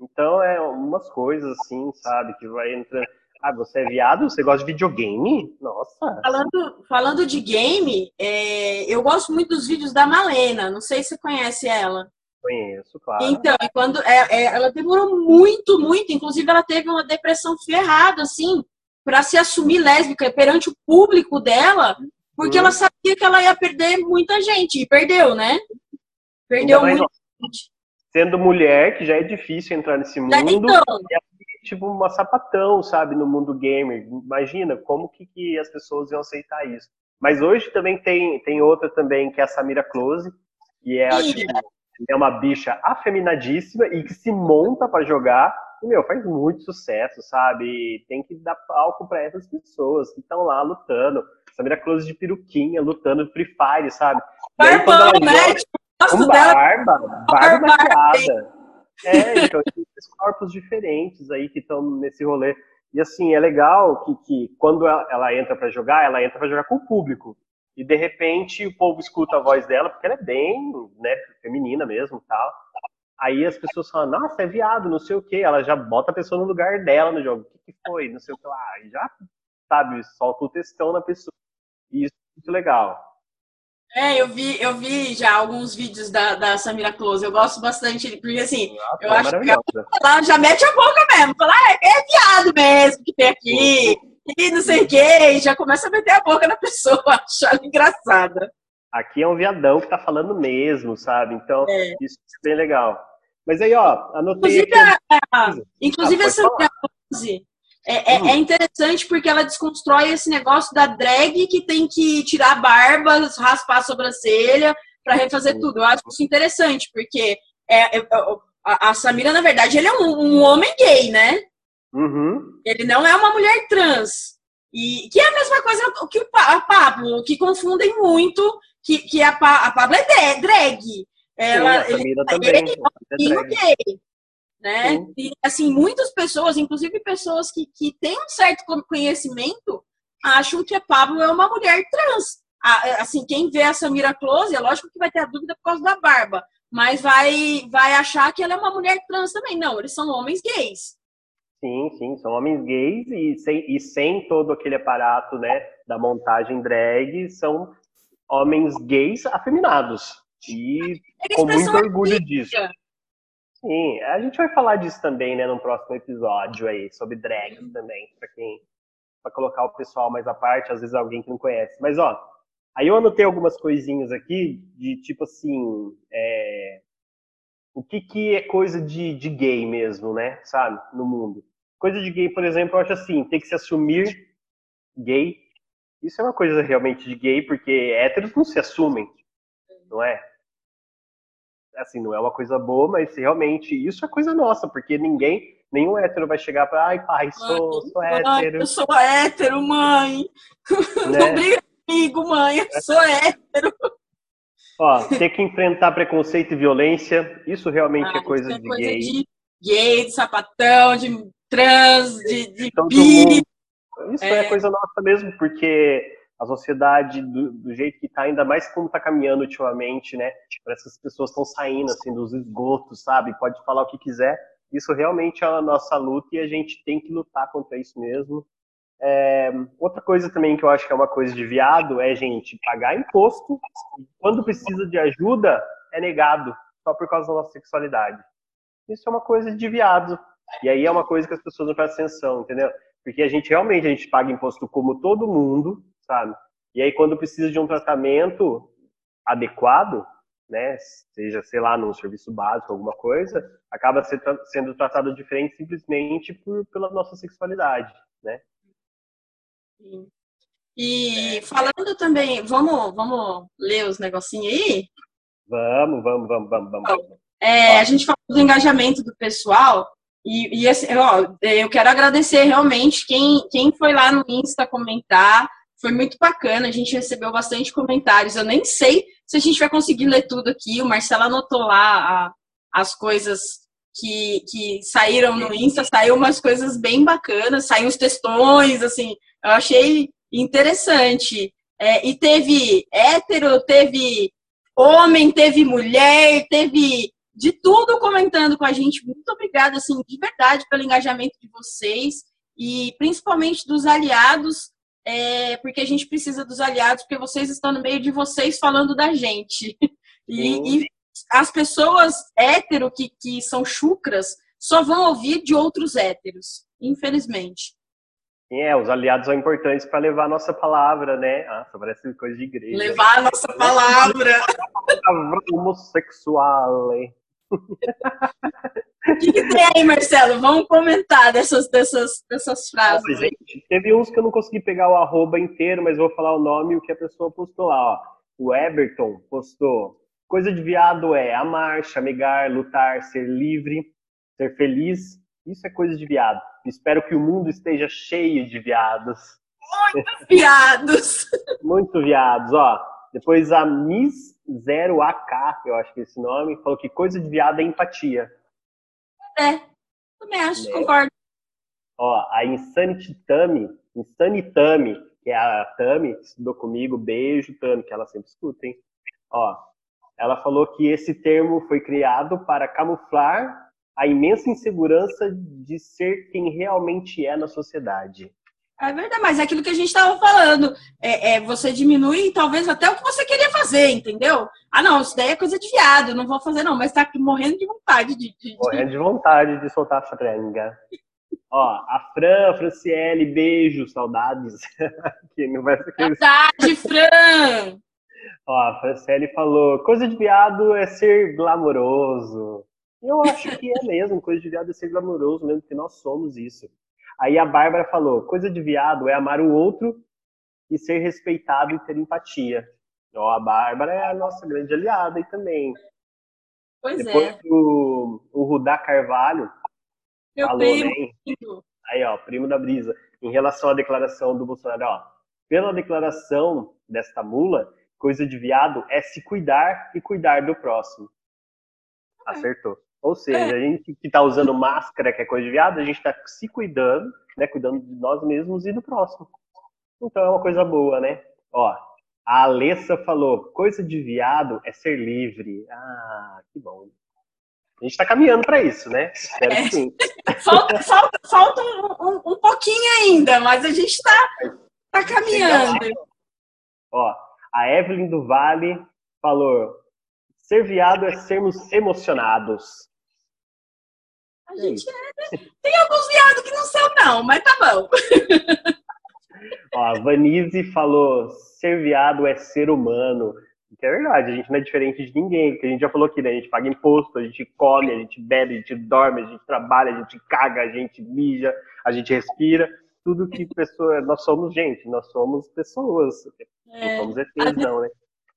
Speaker 2: Então é umas coisas assim, sabe? Que vai entrando. Ah, você é viado? Você gosta de videogame? Nossa!
Speaker 3: Falando, falando de game, é, eu gosto muito dos vídeos da Malena. Não sei se você conhece ela.
Speaker 2: Conheço, claro.
Speaker 3: Então, quando é, é, ela demorou muito, muito. Inclusive, ela teve uma depressão ferrada, assim, para se assumir lésbica perante o público dela, porque hum. ela sabia que ela ia perder muita gente. E perdeu, né? Perdeu muita gente.
Speaker 2: Sendo mulher, que já é difícil entrar nesse mundo, então, é tipo uma sapatão, sabe, no mundo gamer. Imagina como que, que as pessoas iam aceitar isso. Mas hoje também tem, tem outra também, que é a Samira Close, que é a, tipo, é uma bicha afeminadíssima e que se monta para jogar e, meu, faz muito sucesso, sabe? tem que dar palco para essas pessoas que estão lá lutando. Samira Close de peruquinha, lutando Free Fire, sabe?
Speaker 3: Barbão, né?
Speaker 2: Com barba, barba maquiada. É, então, tem esses corpos diferentes aí que estão nesse rolê. E assim, é legal que, que quando ela, ela entra para jogar, ela entra para jogar com o público e de repente o povo escuta a voz dela, porque ela é bem né, feminina mesmo tal. Aí as pessoas falam, nossa, é viado, não sei o quê. Ela já bota a pessoa no lugar dela no jogo. O que, que foi? Não sei o que lá. E já, sabe, solta o textão na pessoa. E isso é muito legal.
Speaker 3: É, eu vi, eu vi já alguns vídeos da, da Samira Close. Eu gosto bastante, porque assim, ah, eu acho que ela já mete a boca mesmo. Fala, ah, é, é viado mesmo que tem aqui e não sei o quê, e já começa a meter a boca na pessoa, achar engraçada.
Speaker 2: Aqui é um viadão que tá falando mesmo, sabe? Então, é. isso é bem legal. Mas aí, ó, anotei.
Speaker 3: Inclusive, a, inclusive ah, essa É, é, é, interessante porque ela desconstrói esse negócio da drag que tem que tirar a barba, raspar a sobrancelha para refazer tudo. Eu acho isso interessante, porque é, é, a, a, Samira, na verdade, ele é um, um homem gay, né?
Speaker 2: Uhum.
Speaker 3: Ele não é uma mulher trans. E que é a mesma coisa que o a Pablo, que confundem muito, que, que a, a Pablo é drag. Ela,
Speaker 2: Sim, ele, também, ele
Speaker 3: é um gay né? Sim. E, assim, muitas pessoas, inclusive pessoas que, que têm um certo conhecimento, acham que a Pablo é uma mulher trans. Assim, quem vê a Samira Close, é lógico que vai ter a dúvida por causa da barba, mas vai, vai achar que ela é uma mulher trans também. Não, eles são homens gays.
Speaker 2: Sim, sim, são homens gays e sem, e sem todo aquele aparato, né, da montagem drag, são homens gays afeminados. E com muito orgulho disso. Sim, a gente vai falar disso também, né, no próximo episódio aí, sobre uhum. também, para quem para colocar o pessoal mais à parte, às vezes alguém que não conhece. Mas ó, aí eu anotei algumas coisinhas aqui de tipo assim, é, o que que é coisa de, de gay mesmo, né, sabe, no mundo. Coisa de gay, por exemplo, eu acho assim, tem que se assumir gay. Isso é uma coisa realmente de gay, porque héteros não se assumem, não é? assim, não é uma coisa boa, mas realmente isso é coisa nossa, porque ninguém, nenhum hétero vai chegar para, ai, pai, sou, sou hétero.
Speaker 3: eu sou hétero, mãe. Né? Não briga comigo, mãe, eu sou hétero.
Speaker 2: Ó, ter que enfrentar preconceito e violência, isso realmente é ah, é coisa, é de, coisa gay. de
Speaker 3: gay. De sapatão, de trans, de, de bi.
Speaker 2: Isso é. é coisa nossa mesmo, porque a sociedade do, do jeito que está, ainda mais como está caminhando ultimamente, né? Parece que as pessoas estão saindo assim dos esgotos, sabe? Pode falar o que quiser. Isso realmente é a nossa luta e a gente tem que lutar contra isso mesmo. É, outra coisa também que eu acho que é uma coisa de viado é, gente, pagar imposto quando precisa de ajuda é negado só por causa da nossa sexualidade. Isso é uma coisa de viado. E aí é uma coisa que as pessoas não prestam atenção, entendeu? Porque a gente realmente a gente paga imposto como todo mundo, sabe? E aí, quando precisa de um tratamento adequado, né, seja, sei lá, num serviço básico, alguma coisa, acaba sendo tratado diferente simplesmente por, pela nossa sexualidade, né?
Speaker 3: Sim. E falando também, vamos, vamos ler os negocinhos aí?
Speaker 2: Vamos, vamos, vamos, vamos, vamos.
Speaker 3: É, a gente falou do engajamento do pessoal, e, e ó, eu quero agradecer realmente quem, quem foi lá no Insta comentar, foi muito bacana, a gente recebeu bastante comentários. Eu nem sei se a gente vai conseguir ler tudo aqui. O Marcelo anotou lá a, as coisas que, que saíram no Insta, saiu umas coisas bem bacanas, saíram os textões, assim, eu achei interessante. É, e teve hétero, teve homem, teve mulher, teve de tudo comentando com a gente. Muito obrigada, assim, de verdade, pelo engajamento de vocês e principalmente dos aliados é, porque a gente precisa dos aliados, porque vocês estão no meio de vocês falando da gente. E, e as pessoas hétero que, que são chucras só vão ouvir de outros héteros, infelizmente.
Speaker 2: É, os aliados são importantes para levar a nossa palavra, né? Nossa, parece coisa de igreja.
Speaker 3: Levar a nossa palavra.
Speaker 2: homossexual.
Speaker 3: O que, que, tem aí, Marcelo? Vamos comentar dessas, dessas, dessas frases.
Speaker 2: Nossa, gente, teve uns que eu não consegui pegar o arroba inteiro, mas vou falar o nome e o que a pessoa postou lá. Ó. O Everton postou: coisa de viado é amar, chamegar, lutar, ser livre, ser feliz. Isso é coisa de viado. Espero que o mundo esteja cheio de viados.
Speaker 3: Muitos viados!
Speaker 2: Muito viados, ó. Depois a Miss 0AK, eu acho que é esse nome, falou que coisa de viado é empatia.
Speaker 3: É, também acho, é. concordo.
Speaker 2: Ó, a Insanity Tami, Insanity Tami, que é a Tami, que estudou comigo, beijo, Tami, que ela sempre escuta, hein? Ó, ela falou que esse termo foi criado para camuflar a imensa insegurança de ser quem realmente é na sociedade.
Speaker 3: É verdade, mas é aquilo que a gente estava falando. É, é, você diminui talvez até o que você queria fazer, entendeu? Ah, não, isso daí é coisa de viado, não vou fazer não, mas tá morrendo de vontade de. de
Speaker 2: morrendo de vontade de soltar a franga. Ó, a Fran, a Franciele, beijo, saudades. que não vai ser
Speaker 3: Saudade, Fran!
Speaker 2: Ó, a Franciele falou: coisa de viado é ser glamouroso. Eu acho que é mesmo, coisa de viado é ser glamouroso mesmo, que nós somos isso. Aí a Bárbara falou: coisa de viado é amar o outro e ser respeitado e ter empatia. Ó, a Bárbara é a nossa grande aliada aí também.
Speaker 3: Pois
Speaker 2: Depois
Speaker 3: é.
Speaker 2: o, o Rudá Carvalho
Speaker 3: Meu
Speaker 2: falou,
Speaker 3: primo.
Speaker 2: né? Aí, ó, primo da brisa. Em relação à declaração do Bolsonaro, ó. Pela declaração desta mula, coisa de viado é se cuidar e cuidar do próximo. Acertou. Ou seja, a gente que tá usando máscara, que é coisa de viado, a gente tá se cuidando, né? Cuidando de nós mesmos e do próximo. Então é uma coisa boa, né? Ó, a Alessa falou, coisa de viado é ser livre. Ah, que bom. A gente tá caminhando para isso, né? Espero que sim.
Speaker 3: Falta, falta, falta um, um- um pouquinho ainda, mas a gente tá, tá caminhando.
Speaker 2: Ó, a Evelyn do Vale falou: ser viado é sermos emocionados.
Speaker 3: A gente é, né? Tem alguns viados que não são, não, mas tá bom.
Speaker 2: Ó, a Vanise falou: ser viado é ser humano. Que é verdade, a gente não é diferente de ninguém, porque a gente já falou aqui, né? A gente paga imposto, a gente come, a gente bebe, a gente dorme, a gente trabalha, a gente caga, a gente mija, a gente respira. Tudo que pessoa. Nós somos gente, nós somos pessoas. Não
Speaker 3: É,
Speaker 2: somos ETs, não, né?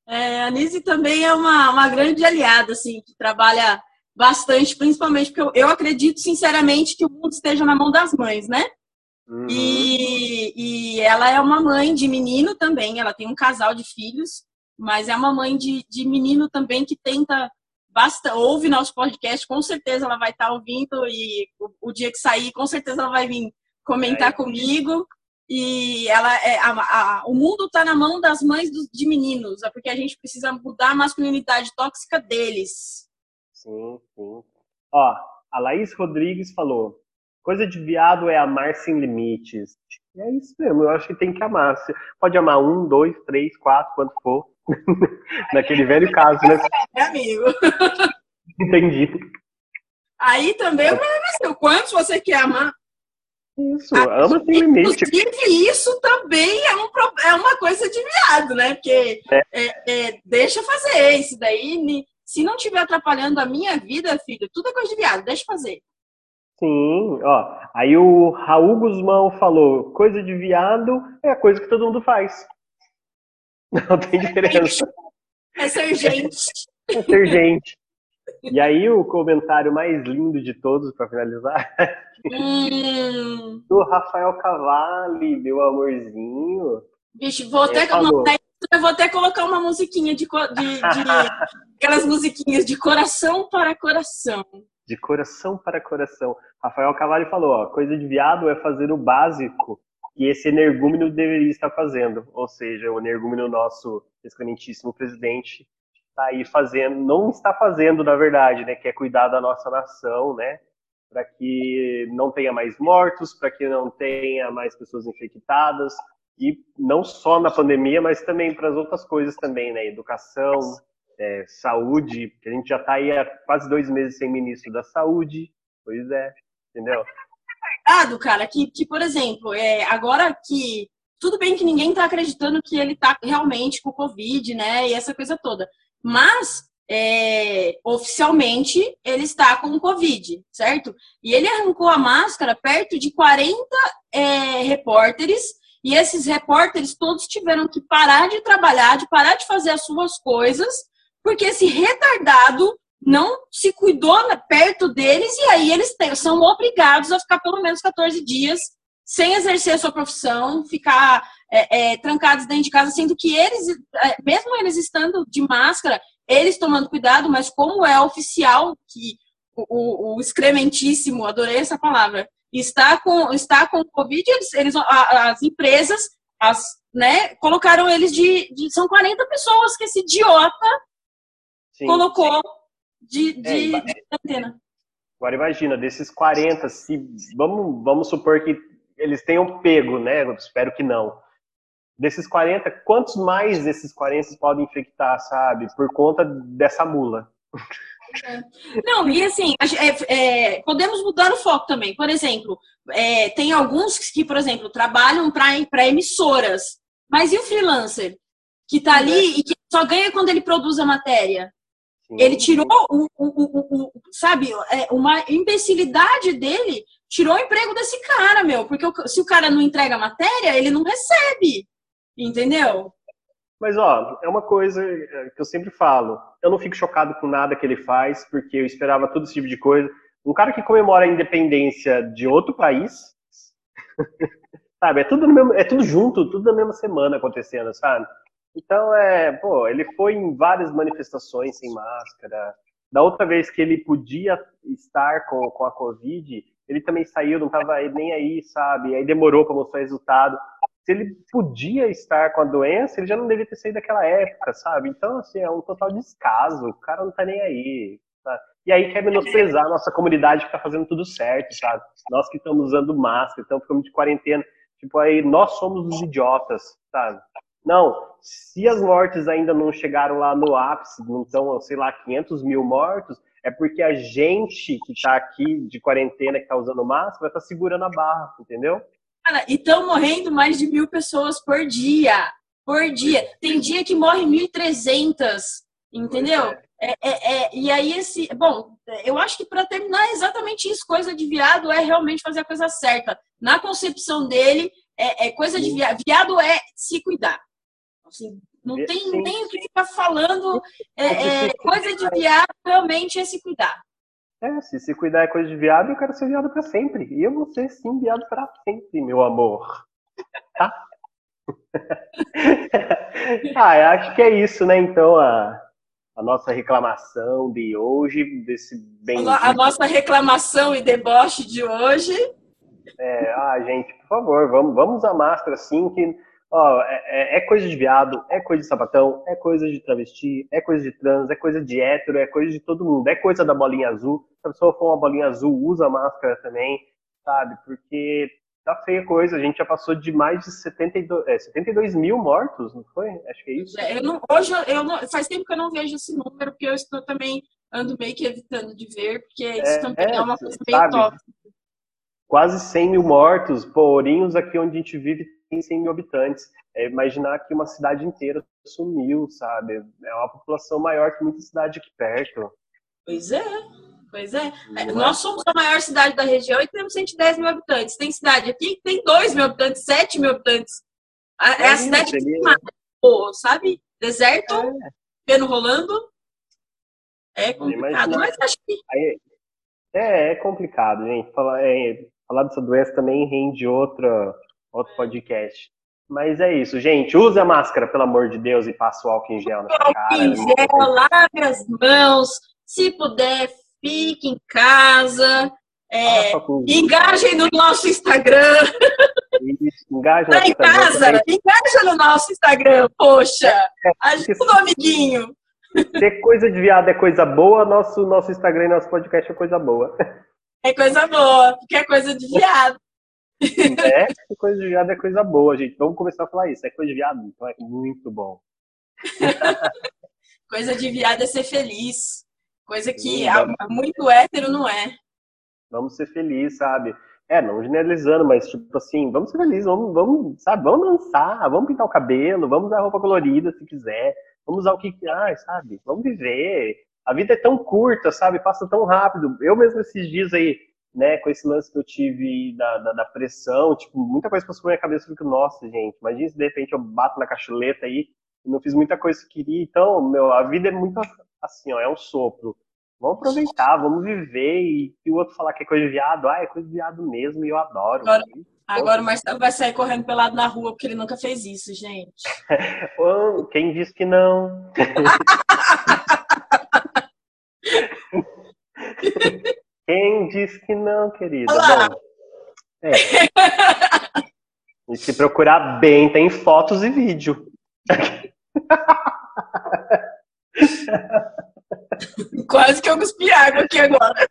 Speaker 3: É, a Nise também é uma, uma grande aliada, assim, que trabalha bastante, principalmente porque eu, eu acredito, sinceramente, que o mundo esteja na mão das mães, né?
Speaker 2: Uhum.
Speaker 3: E, e ela é uma mãe de menino também, ela tem um casal de filhos, mas é uma mãe de, de menino também que tenta basta ouve nosso podcast, com certeza ela vai estar ouvindo e o, o dia que sair, com certeza ela vai vir comentar
Speaker 2: É.
Speaker 3: comigo. E ela é a, a- o mundo está na mão das mães dos, de meninos, é porque a gente precisa mudar a masculinidade tóxica deles.
Speaker 2: Sim, sim. Ó, a Laís Rodrigues falou: coisa de viado é amar sem limites. E é isso mesmo, eu acho que tem que amar. Você pode amar um, dois, três, quatro, quanto for. Naquele velho caso, né?
Speaker 3: É, amigo.
Speaker 2: Entendi.
Speaker 3: Aí também problema seu. Quantos você quer amar?
Speaker 2: Isso, ama sem limite.
Speaker 3: Inclusive, isso também é, um, é uma coisa de viado, né? Porque é, é, deixa fazer isso daí. Se não estiver atrapalhando a minha vida, filho, tudo é coisa de viado, deixa fazer.
Speaker 2: Sim, ó. Aí o Raul Guzmão falou: coisa de viado é a coisa que todo mundo faz. Não tem diferença.
Speaker 3: É ser gente.
Speaker 2: É ser gente. E aí o comentário mais lindo de todos, para finalizar,
Speaker 3: hum,
Speaker 2: do Rafael Cavalli, meu amorzinho.
Speaker 3: bicho, vou até, eu vou até colocar uma musiquinha de, de, de- aquelas musiquinhas de coração para coração.
Speaker 2: De coração para coração. Rafael Cavalli falou, ó, coisa de viado é fazer o básico que esse energúmeno deveria estar fazendo. Ou seja, o energúmeno nosso excrementíssimo presidente está aí fazendo, não está fazendo, na verdade, né, que é cuidar da nossa nação, né, para que não tenha mais mortos, para que não tenha mais pessoas infectadas, e não só na pandemia, mas também para as outras coisas também, né, educação, é, saúde, que a gente já está aí há quase dois meses sem ministro da saúde, pois é, entendeu?
Speaker 3: Cuidado, cara, que, que por exemplo, é, agora que. Tudo bem que ninguém tá acreditando que ele tá realmente com Covid, né? E essa coisa toda. Mas, é, oficialmente, ele está com Covid, certo? E ele arrancou a máscara perto de 40 é, repórteres. E esses repórteres todos tiveram que parar de trabalhar, de parar de fazer as suas coisas, porque esse retardado não se cuidou na- perto deles e aí eles são obrigados a ficar pelo menos 14 dias sem exercer a sua profissão, ficar é, é, trancados dentro de casa, sendo que eles, é, mesmo eles estando de máscara, eles tomando cuidado, mas como é oficial que o, o, o excrementíssimo, adorei essa palavra, está com, está com Covid, eles, eles, as empresas as, né, colocaram eles de, de. São 40 pessoas que esse idiota
Speaker 2: Sim.
Speaker 3: colocou de, de,
Speaker 2: É,
Speaker 3: de.
Speaker 2: Agora imagina, desses 40, se vamos, vamos supor que eles tenham pego, né? Eu espero que não. Desses 40, quantos mais desses 40 podem infectar, sabe? Por conta dessa mula.
Speaker 3: Não, e assim, é, é, podemos mudar o foco também. Por exemplo, é, tem alguns que, por exemplo, trabalham para emissoras. Mas e o freelancer? Que tá ali e que só ganha quando ele produz a matéria? Ele tirou, o, o, o, o- o- sabe, é, uma imbecilidade dele tirou o emprego desse cara, meu. Porque se o cara não entrega a matéria, ele não recebe. Entendeu?
Speaker 2: Mas, ó, é uma coisa que eu sempre falo. Eu não fico chocado com nada que ele faz, porque eu esperava todo esse tipo de coisa. Um cara que comemora a independência de outro país, sabe? É tudo, mesmo, é tudo junto, tudo na mesma semana acontecendo, sabe? Então, é, pô, ele foi em várias manifestações sem máscara. Da outra vez que ele podia estar com, com a Covid, ele também saiu, não estava nem aí, sabe? Aí demorou para mostrar resultado. Se ele podia estar com a doença, ele já não devia ter saído daquela época, sabe? Então, assim, é um total descaso. O cara não tá nem aí. Sabe? E aí quer menosprezar a nossa comunidade que tá fazendo tudo certo, sabe? Nós que estamos usando máscara, estamos ficando de quarentena. Tipo, aí nós somos os idiotas, sabe? Não, se as mortes ainda não chegaram lá no ápice, não estão, sei lá, 500 mil mortos, é porque a gente que está aqui de quarentena, que está usando máscara, está segurando a barra, entendeu?
Speaker 3: Cara, e estão morrendo mais de mil pessoas por dia. Por dia. Tem dia que morre 1.300, entendeu? É. É, é, e aí, esse. Bom, eu acho que para terminar é exatamente isso. Coisa de viado é realmente fazer a coisa certa. Na concepção dele, é, é coisa de viado. Viado é se cuidar. Assim, não tem nem o que ficar falando. É, é, coisa de viado realmente é se cuidar.
Speaker 2: É, se se cuidar é coisa de viado, eu quero ser viado para sempre. E eu vou ser sim viado para sempre, meu amor. Tá? ah, acho que é isso, né? Então, a, a nossa reclamação de hoje, desse bem.
Speaker 3: A nossa reclamação e deboche de hoje.
Speaker 2: É, ah, gente, por favor, vamos, vamos usar máscara sim, que Ó, é, é, é, coisa de viado, é coisa de sapatão, é coisa de travesti, é coisa de trans, é coisa de hétero, é coisa de todo mundo, é coisa da bolinha azul. Se a pessoa for uma bolinha azul, usa máscara também, sabe? Porque tá feia coisa. A gente já passou de mais de 72, é, 72 mil mortos, não foi? Acho que é isso.
Speaker 3: É, eu não, hoje eu não, faz tempo que eu não vejo esse número, porque eu estou também ando meio que evitando de ver, porque isso é, também é, é uma coisa meio tóxica.
Speaker 2: Quase 100 mil mortos, Ourinhos, aqui onde a gente vive, 100 mil habitantes. É imaginar que uma cidade inteira sumiu, sabe? É uma população maior que muita cidade aqui perto.
Speaker 3: Pois é, pois é. é nós somos a maior cidade da região e temos 110 mil habitantes. Tem cidade aqui que tem 2 mil habitantes, 7 mil habitantes. É, é a cidade que tem, sabe? Deserto, é. peno rolando. É complicado, mas acho que.
Speaker 2: É, é complicado, gente. Falar, é, falar dessa doença também rende outra, outro podcast. Mas é isso, gente. Usa máscara, pelo amor de Deus, e passa o álcool em gel na sua cara. Em
Speaker 3: gel, lave as mãos. Se puder, fique em casa. É, engajem no nosso Instagram.
Speaker 2: Isso, engaja
Speaker 3: tá em casa, engaja no nosso Instagram, poxa. É, ajuda o amiguinho.
Speaker 2: Ter coisa de viado é coisa boa, nosso, nosso Instagram e nosso podcast é coisa boa.
Speaker 3: É coisa boa, porque é coisa de viado.
Speaker 2: É, coisa de viado é coisa boa, gente. Vamos começar a falar isso. É coisa de viado, então é muito bom.
Speaker 3: coisa de viado é ser feliz. Coisa que Sim, muito hétero não é.
Speaker 2: Vamos ser felizes, sabe? É, não generalizando, mas tipo assim, vamos ser felizes, vamos, vamos, sabe, vamos dançar, vamos pintar o cabelo, vamos usar roupa colorida se quiser, vamos usar o que, ah, sabe, vamos viver. A vida é tão curta, sabe, passa tão rápido. Eu mesmo esses dias aí, né, com esse lance que eu tive da, da, da pressão, tipo, muita coisa passou na minha cabeça, eu fico, nossa, gente, imagina se de repente eu bato na cacholeta aí e não fiz muita coisa que queria. Então, meu, a vida é muito assim, ó, é um sopro. Vamos aproveitar, vamos viver e, e o outro falar que é coisa de viado, ah, é coisa de viado mesmo e eu adoro.
Speaker 3: Agora, agora o Marcelo vai sair correndo pelado na rua porque ele nunca fez isso, gente.
Speaker 2: Quem disse que não? Quem disse que não, querida? Bom, é. E se procurar bem, tem fotos e vídeo.
Speaker 3: Quase que eu cuspi água aqui agora.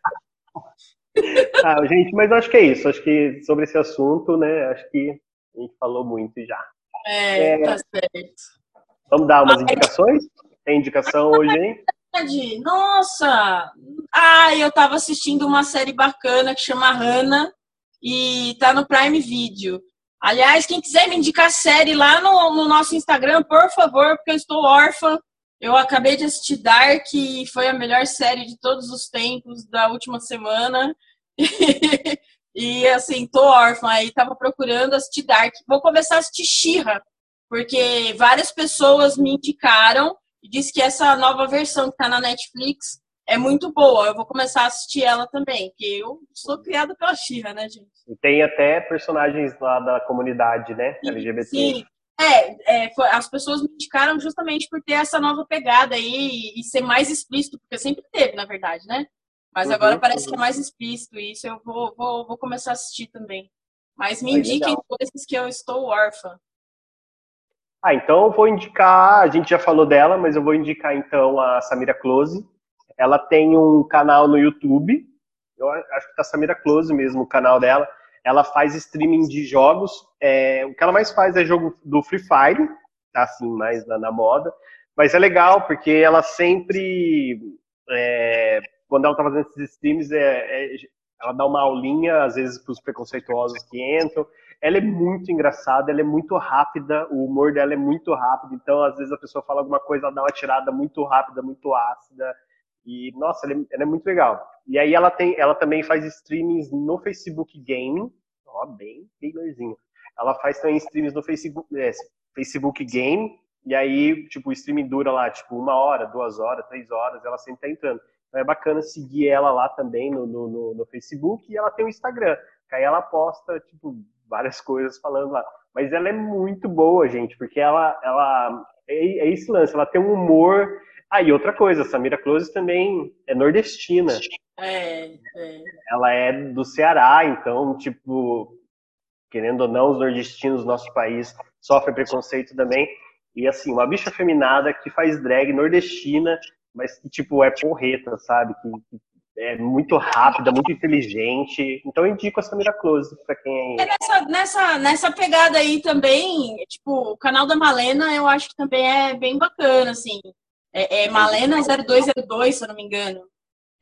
Speaker 2: Ah, gente, mas acho que é isso. Acho que sobre esse assunto, né? Acho que a gente falou muito já.
Speaker 3: É, é... tá certo.
Speaker 2: Vamos dar umas indicações? Tem indicação hoje, hein?
Speaker 3: Nossa! Ah, eu tava assistindo uma série bacana que chama Hannah e tá no Prime Video. Aliás, quem quiser me indicar série lá no, no nosso Instagram, por favor, porque eu estou órfã. Eu acabei de assistir Dark, foi a melhor série de todos os tempos da última semana. E assim, tô órfã, aí tava procurando assistir Dark. Vou começar a assistir Shira, porque várias pessoas me indicaram e disse que essa nova versão que tá na Netflix é muito boa. Eu vou começar a assistir ela também, porque eu sou criada pela Shira, né, gente?
Speaker 2: E tem até personagens lá da comunidade, né, LGBT.
Speaker 3: Sim, é, é foi, as pessoas me indicaram justamente por ter essa nova pegada aí e ser mais explícito, porque sempre teve, na verdade, né? Mas uhum, agora parece uhum. que é mais explícito isso. Eu vou, vou, vou começar a assistir também. Mas me indiquem coisas que eu estou órfã.
Speaker 2: Ah, então eu vou indicar, a gente já falou dela, mas eu vou indicar então a Samira Close. Ela tem um canal no YouTube, eu acho que tá Samira Close mesmo, o canal dela. Ela faz streaming de jogos. É, o que ela mais faz é jogo do Free Fire, tá assim, mais na, na moda. Mas é legal, porque ela sempre é, quando ela tá fazendo esses streams, é, é, ela dá uma aulinha, às vezes, para os preconceituosos que entram. Ela é muito engraçada, ela é muito rápida, o humor dela é muito rápido, então, às vezes, a pessoa fala alguma coisa, ela dá uma tirada muito rápida, muito ácida. E, nossa, ela é, ela é muito legal. E aí ela, tem, ela também faz streamings no Facebook Gaming, ó, bem gamerzinho. Ela faz também streams no Facebook, é, Facebook Game, e aí, tipo, o streaming dura lá, tipo, uma hora, duas horas, três horas, ela sempre tá entrando. Então é bacana seguir ela lá também no, no, no Facebook e ela tem o Instagram, que aí ela posta, tipo, várias coisas falando lá. Mas ela é muito boa, gente, porque ela, ela é, é esse lance, ela tem um humor. Ah, e outra coisa, a Samira Close também é nordestina.
Speaker 3: É, é.
Speaker 2: Ela é do Ceará, então, tipo, querendo ou não, os nordestinos do nosso país sofrem preconceito também. E assim, uma bicha feminada que faz drag nordestina mas que, tipo, é porreta, sabe? Que, que é muito rápida, muito inteligente. Então eu indico a Samira Close para quem
Speaker 3: é. Nessa, nessa, nessa pegada aí também, tipo, o canal da Malena eu acho que também é bem bacana, assim. É, é Malena 0202, se eu não me engano.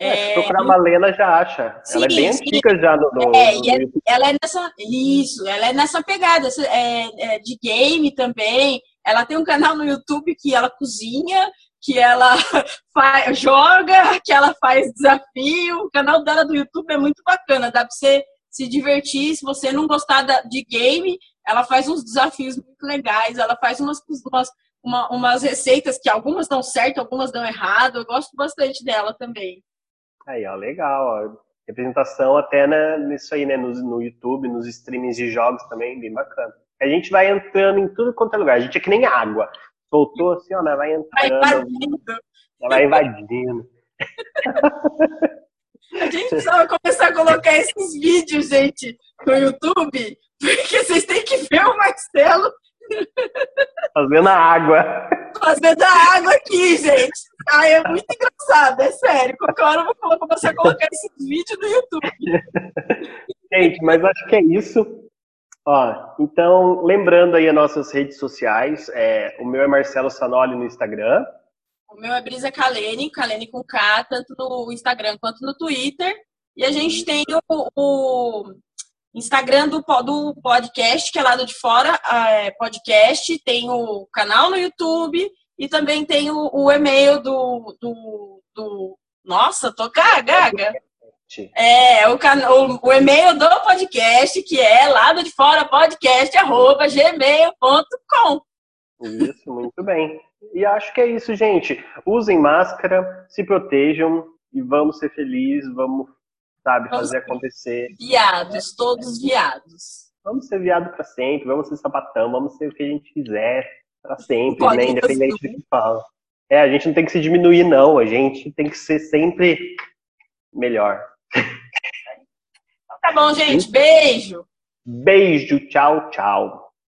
Speaker 2: É, se procurar Malena já acha. Sim, ela é bem sim. antiga já no, no,
Speaker 3: é, no é, ela é nessa isso, ela é nessa pegada é, é, de game também. Ela tem um canal no YouTube que ela cozinha que ela faz, joga, que ela faz desafio. O canal dela do YouTube é muito bacana, dá para você se divertir. Se você não gostar de game, ela faz uns desafios muito legais, ela faz umas, umas, uma, umas receitas que algumas dão certo, algumas dão errado. Eu gosto bastante dela também.
Speaker 2: Aí, ó, legal. Ó. Representação até né, nisso aí, né? No, no YouTube, nos streamings de jogos também, bem bacana. A gente vai entrando em tudo quanto é lugar. A gente é que nem água soltou assim, ó, né? vai entrando. Vai invadindo. Vai invadindo.
Speaker 3: A gente precisa começar a colocar esses vídeos, gente, no YouTube, porque vocês têm que ver o Marcelo
Speaker 2: fazendo a água.
Speaker 3: Fazendo a água aqui, gente. Ai, é muito engraçado, é sério. Qualquer hora eu vou começar a colocar esses vídeos no YouTube.
Speaker 2: Gente, mas acho que é isso. Ó, então, lembrando aí as nossas redes sociais, é, o meu é Marcelo Sanoli no Instagram.
Speaker 3: O meu é Brisa Kalene, Kalene com K, tanto no Instagram quanto no Twitter. E a gente tem o, o Instagram do, do podcast, que é lado de fora, é, podcast, tem o canal no YouTube e também tem o, o e-mail do, do, do, Nossa, tô gaga! É, o, o, o, e-mail do podcast, que é lado de fora podcast, arroba gmail.com.
Speaker 2: Isso, muito bem. E acho que é isso, gente. Usem máscara, se protejam e vamos ser felizes, vamos, sabe, vamos fazer acontecer.
Speaker 3: Viados, todos viados.
Speaker 2: Vamos ser viado para sempre, vamos ser sapatão, vamos ser o que a gente quiser para sempre, Pode né? Independente do que fala. É, a gente não tem que se diminuir, não. A gente tem que ser sempre melhor.
Speaker 3: Tá bom, gente. Beijo.
Speaker 2: Beijo. Tchau, tchau.